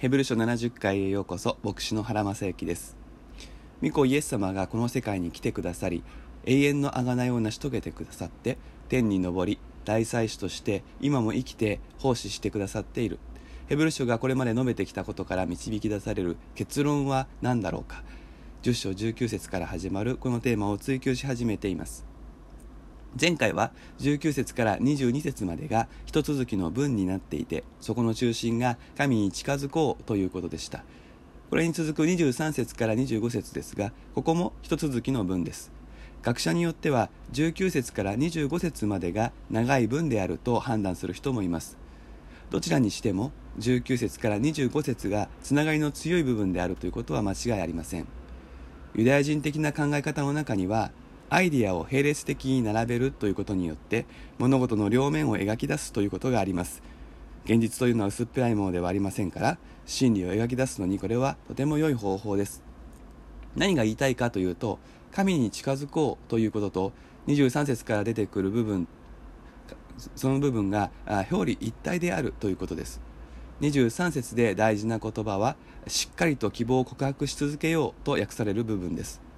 ヘブル書70回へようこそ牧師の原正幸です。御子イエス様がこの世界に来てくださり永遠の贖いを成し遂げてくださって天に昇り大祭司として今も生きて奉仕してくださっている。ヘブル書がこれまで述べてきたことから導き出される結論は何だろうか。10章19節から始まるこのテーマを追求し始めています。前回は19節から22節までが一続きの文になっていてそこの中心が神に近づこうということでした。これに続く23節から25節ですがここも一続きの文です。学者によっては19節から25節までが長い文であると判断する人もいます。どちらにしても19節から25節がつながりの強い部分であるということは間違いありません。ユダヤ人的な考え方の中にはアイディアを並列的に並べるということによって物事の両面を描き出すということがあります。現実というのは薄っぺらいものではありませんから真理を描き出すのにこれはとても良い方法です。何が言いたいかというと神に近づこうということと23節から出てくる部分その部分が表裏一体であるということです。23節で大事な言葉はしっかりと希望を告白し続けようと訳される部分です。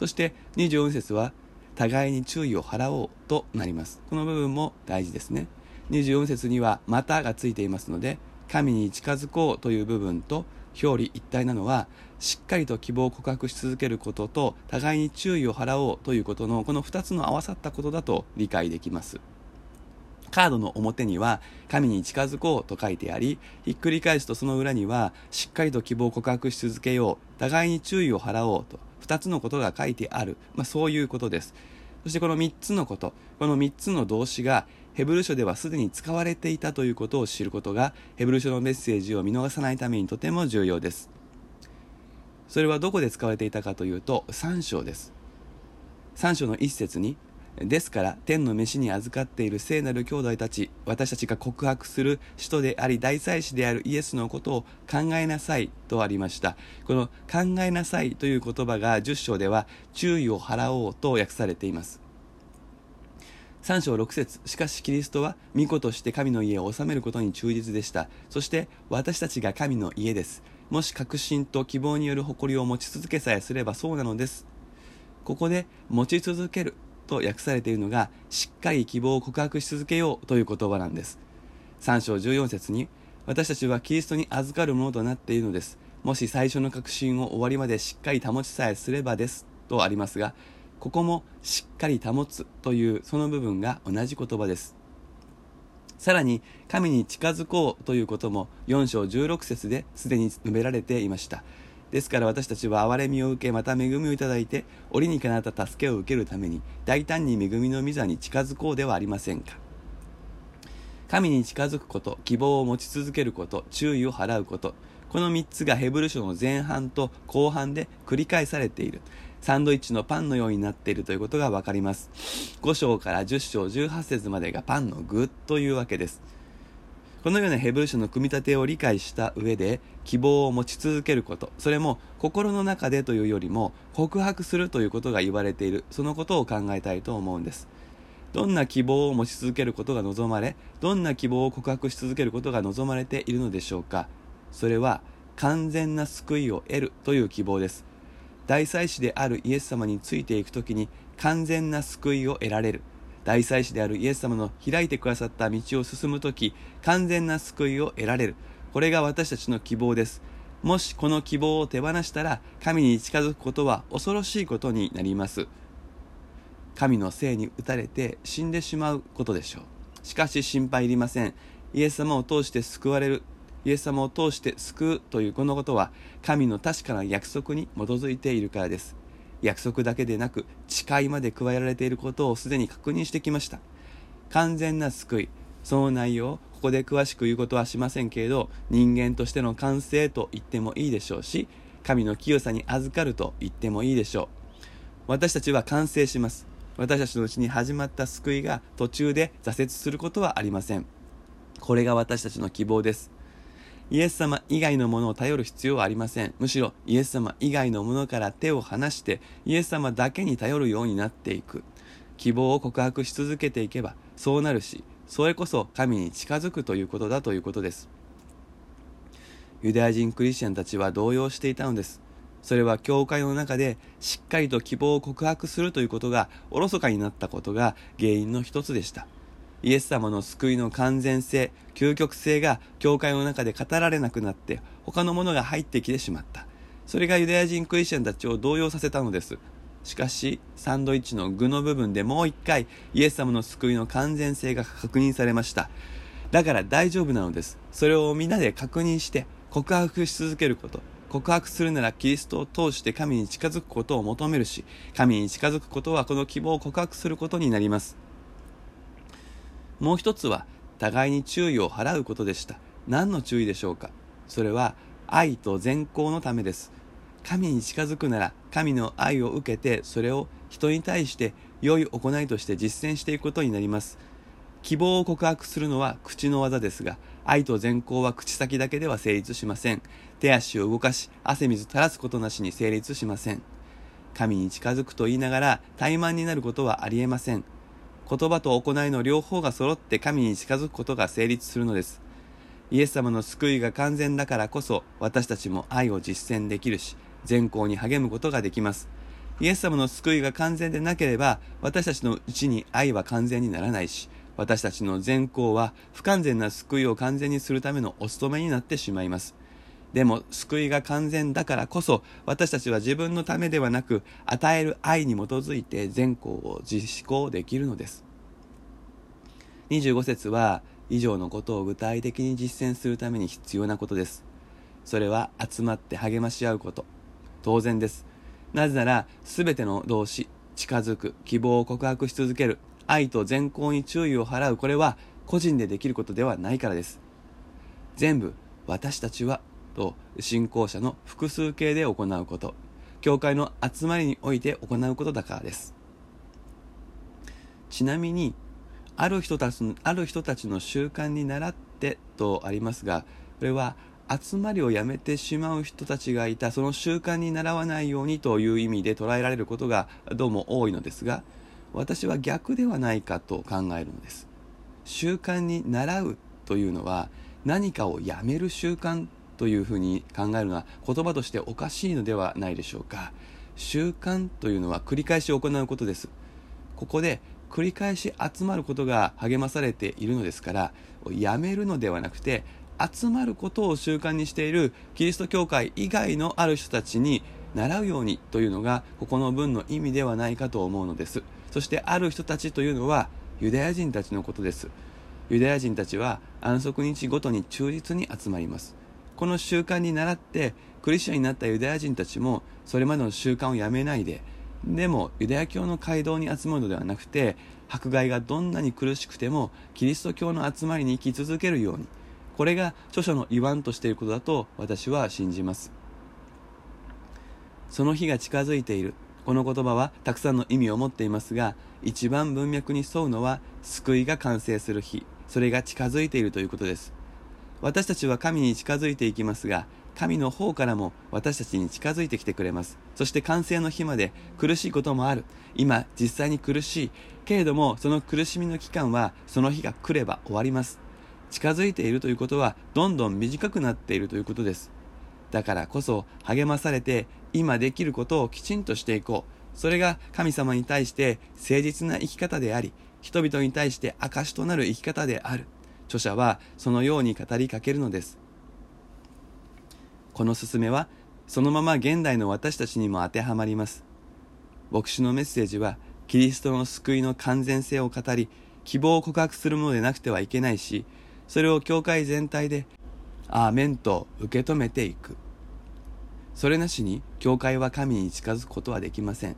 そして24節は互いに注意を払おうとなります。この部分も大事ですね。24節には「また」がついていますので神に近づこうという部分と表裏一体なのはしっかりと希望を告白し続けることと互いに注意を払おうということのこの2つの合わさったことだと理解できます。カードの表には神に近づこうと書いてありひっくり返すとその裏にはしっかりと希望を告白し続けよう互いに注意を払おうと。2つのことが書いてある、まあ、そういうことです。そしてこの3つのこと。この3つの動詞がヘブル書ではすでに使われていたということを知ることがヘブル書のメッセージを見逃さないためにとても重要です。それはどこで使われていたかというと3章です。3章の1節にですから天の飯に預かっている聖なる兄弟たち私たちが告白する使徒であり大祭司であるイエスのことを考えなさいとありました。この考えなさいという言葉が10章では注意を払おうと訳されています。3章6節しかしキリストは御子として神の家を治めることに忠実でした。そして私たちが神の家です。もし確信と希望による誇りを持ち続けさえすればそうなのです。ここで持ち続けると訳されているのがしっかり希望を告白し続けようという言葉なんです。3章14節に私たちはキリストに預かるものとなっているのです。もし最初の確信を終わりまでしっかり保ちさえすればですとありますがここもしっかり保つというその部分が同じ言葉です。さらに神に近づこうということも4章16節ですでに述べられていました。ですから私たちは憐れみを受けまた恵みをいただいて折にかなった助けを受けるために大胆に恵みの御座に近づこうではありませんか。神に近づくこと希望を持ち続けること注意を払うことこの3つがヘブル書の前半と後半で繰り返されている。サンドイッチのパンのようになっているということがわかります。5章から10章18節までがパンの具というわけです。このようなヘブル書の組み立てを理解した上で希望を持ち続けること。それも心の中でというよりも告白するということが言われている。そのことを考えたいと思うんです。どんな希望を持ち続けることが望まれどんな希望を告白し続けることが望まれているのでしょうか。それは完全な救いを得るという希望です。大祭司であるイエス様についていくときに完全な救いを得られる。大祭司であるイエス様の開いてくださった道を進むとき、完全な救いを得られる。これが私たちの希望です。もしこの希望を手放したら、神に近づくことは恐ろしいことになります。神のせいに打たれて死んでしまうことでしょう。しかし心配いりません。イエス様を通して救われる。イエス様を通して救うというこのことは、神の確かな約束に基づいているからです。約束だけでなく誓いまで加えられていることをすでに確認してきました。完全な救い。その内容ここで詳しく言うことはしませんけれど人間としての完成と言ってもいいでしょうし神の清さに預かると言ってもいいでしょう。私たちは完成します。私たちのうちに始まった救いが途中で挫折することはありません。これが私たちの希望です。イエス様以外のものを頼る必要はありません。むしろイエス様以外のものから手を離してイエス様だけに頼るようになっていく。希望を告白し続けていけばそうなるし、それこそ神に近づくということだということです。ユダヤ人クリスチャンたちは動揺していたのですそれは教会の中でしっかりと希望を告白するということがおろそかになったことが原因の一つでしたイエス様の救いの完全性究極性が教会の中で語られなくなって他のものが入ってきてしまった。それがユダヤ人クリスチャンたちを動揺させたのです。しかしサンドイッチの具の部分でもう一回イエス様の救いの完全性が確認されました。だから大丈夫なのです。それを皆で確認して告白し続けること。告白するならキリストを通して神に近づくことを求めるし神に近づくことはこの希望を告白することになります。もう一つは互いに注意を払うことでした。何の注意でしょうか？それは愛と善行のためです。神に近づくなら神の愛を受けてそれを人に対して良い行いとして実践していくことになります。希望を告白するのは口の技ですが愛と善行は口先だけでは成立しません。手足を動かし汗水垂らすことなしに成立しません。神に近づくと言いながら怠慢になることはありえません。言葉と行いの両方が揃って神に近づくことが成立するのです。イエス様の救いが完全だからこそ私たちも愛を実践できるし善行に励むことができます。イエス様の救いが完全でなければ私たちのうちに愛は完全にならないし私たちの善行は不完全な救いを完全にするためのお務めになってしまいます。でも救いが完全だからこそ私たちは自分のためではなく与える愛に基づいて善行を実行できるのです。25節は以上のことを具体的に実践するために必要なことです。それは集まって励まし合うこと。当然です。なぜなら全ての動詞近づく希望を告白し続ける愛と善行に注意を払うこれは個人でできることではないからです。全部私たちはと信仰者の複数形で行うこと。教会の集まりにおいて行うことだからです。ちなみにある人たちある人たちの習慣に倣ってとありますがこれは集まりをやめてしまう人たちがいたその習慣に習わないようにという意味で捉えられることがどうも多いのですが私は逆ではないかと考えるのです。習慣に習うというのは何かをやめる習慣というふうに考えるのは言葉としておかしいのではないでしょうか。習慣というのは繰り返し行うことです。ここで繰り返し集まることが励まされているのですからやめるのではなくて集まることを習慣にしているキリスト教会以外のある人たちに習うようにというのがここの文の意味ではないかと思うのです。そしてある人たちというのはユダヤ人たちのことです。ユダヤ人たちは安息日ごとに忠実に集まります。この習慣に倣ってクリスチャンになったユダヤ人たちもそれまでの習慣をやめないででもユダヤ教の街道に集まるのではなくて迫害がどんなに苦しくてもキリスト教の集まりに生き続けるようにこれが著書の言わんとしていることだと私は信じます。その日が近づいている。この言葉はたくさんの意味を持っていますが一番文脈に沿うのは救いが完成する日。それが近づいているということです。私たちは神に近づいていきますが神の方からも私たちに近づいてきてくれます。そして完成の日まで苦しいこともある。今実際に苦しい。けれどもその苦しみの期間はその日が来れば終わります。近づいているということはどんどん短くなっているということです。だからこそ励まされて今できることをきちんとしていこう。それが神様に対して誠実な生き方であり人々に対して証となる生き方である。著者はそのように語りかけるのです。この勧めはそのまま現代の私たちにも当てはまります。牧師のメッセージはキリストの救いの完全性を語り希望を告白するものでなくてはいけないしそれを教会全体でアーメンと受け止めていく。それなしに教会は神に近づくことはできません。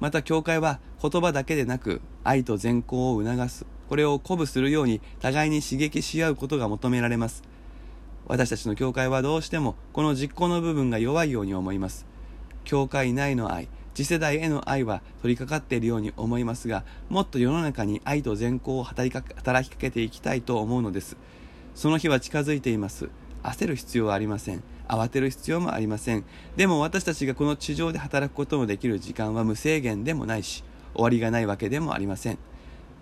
また教会は言葉だけでなく愛と善行を促す。これを鼓舞するように互いに刺激し合うことが求められます。私たちの教会はどうしてもこの実行の部分が弱いように思います。教会内の愛次世代への愛は取り掛かっているように思いますがもっと世の中に愛と善行を働きかけていきたいと思うのです。その日は近づいています。焦る必要はありません。慌てる必要もありません。でも私たちがこの地上で働くこともできる時間は無制限でもないし終わりがないわけでもありません。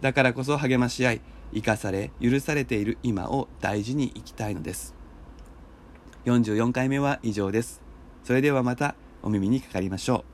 だからこそ励まし合い生かされ許されている今を大事に生きたいのです。44回目は以上です。それではまたお耳にかかりましょう。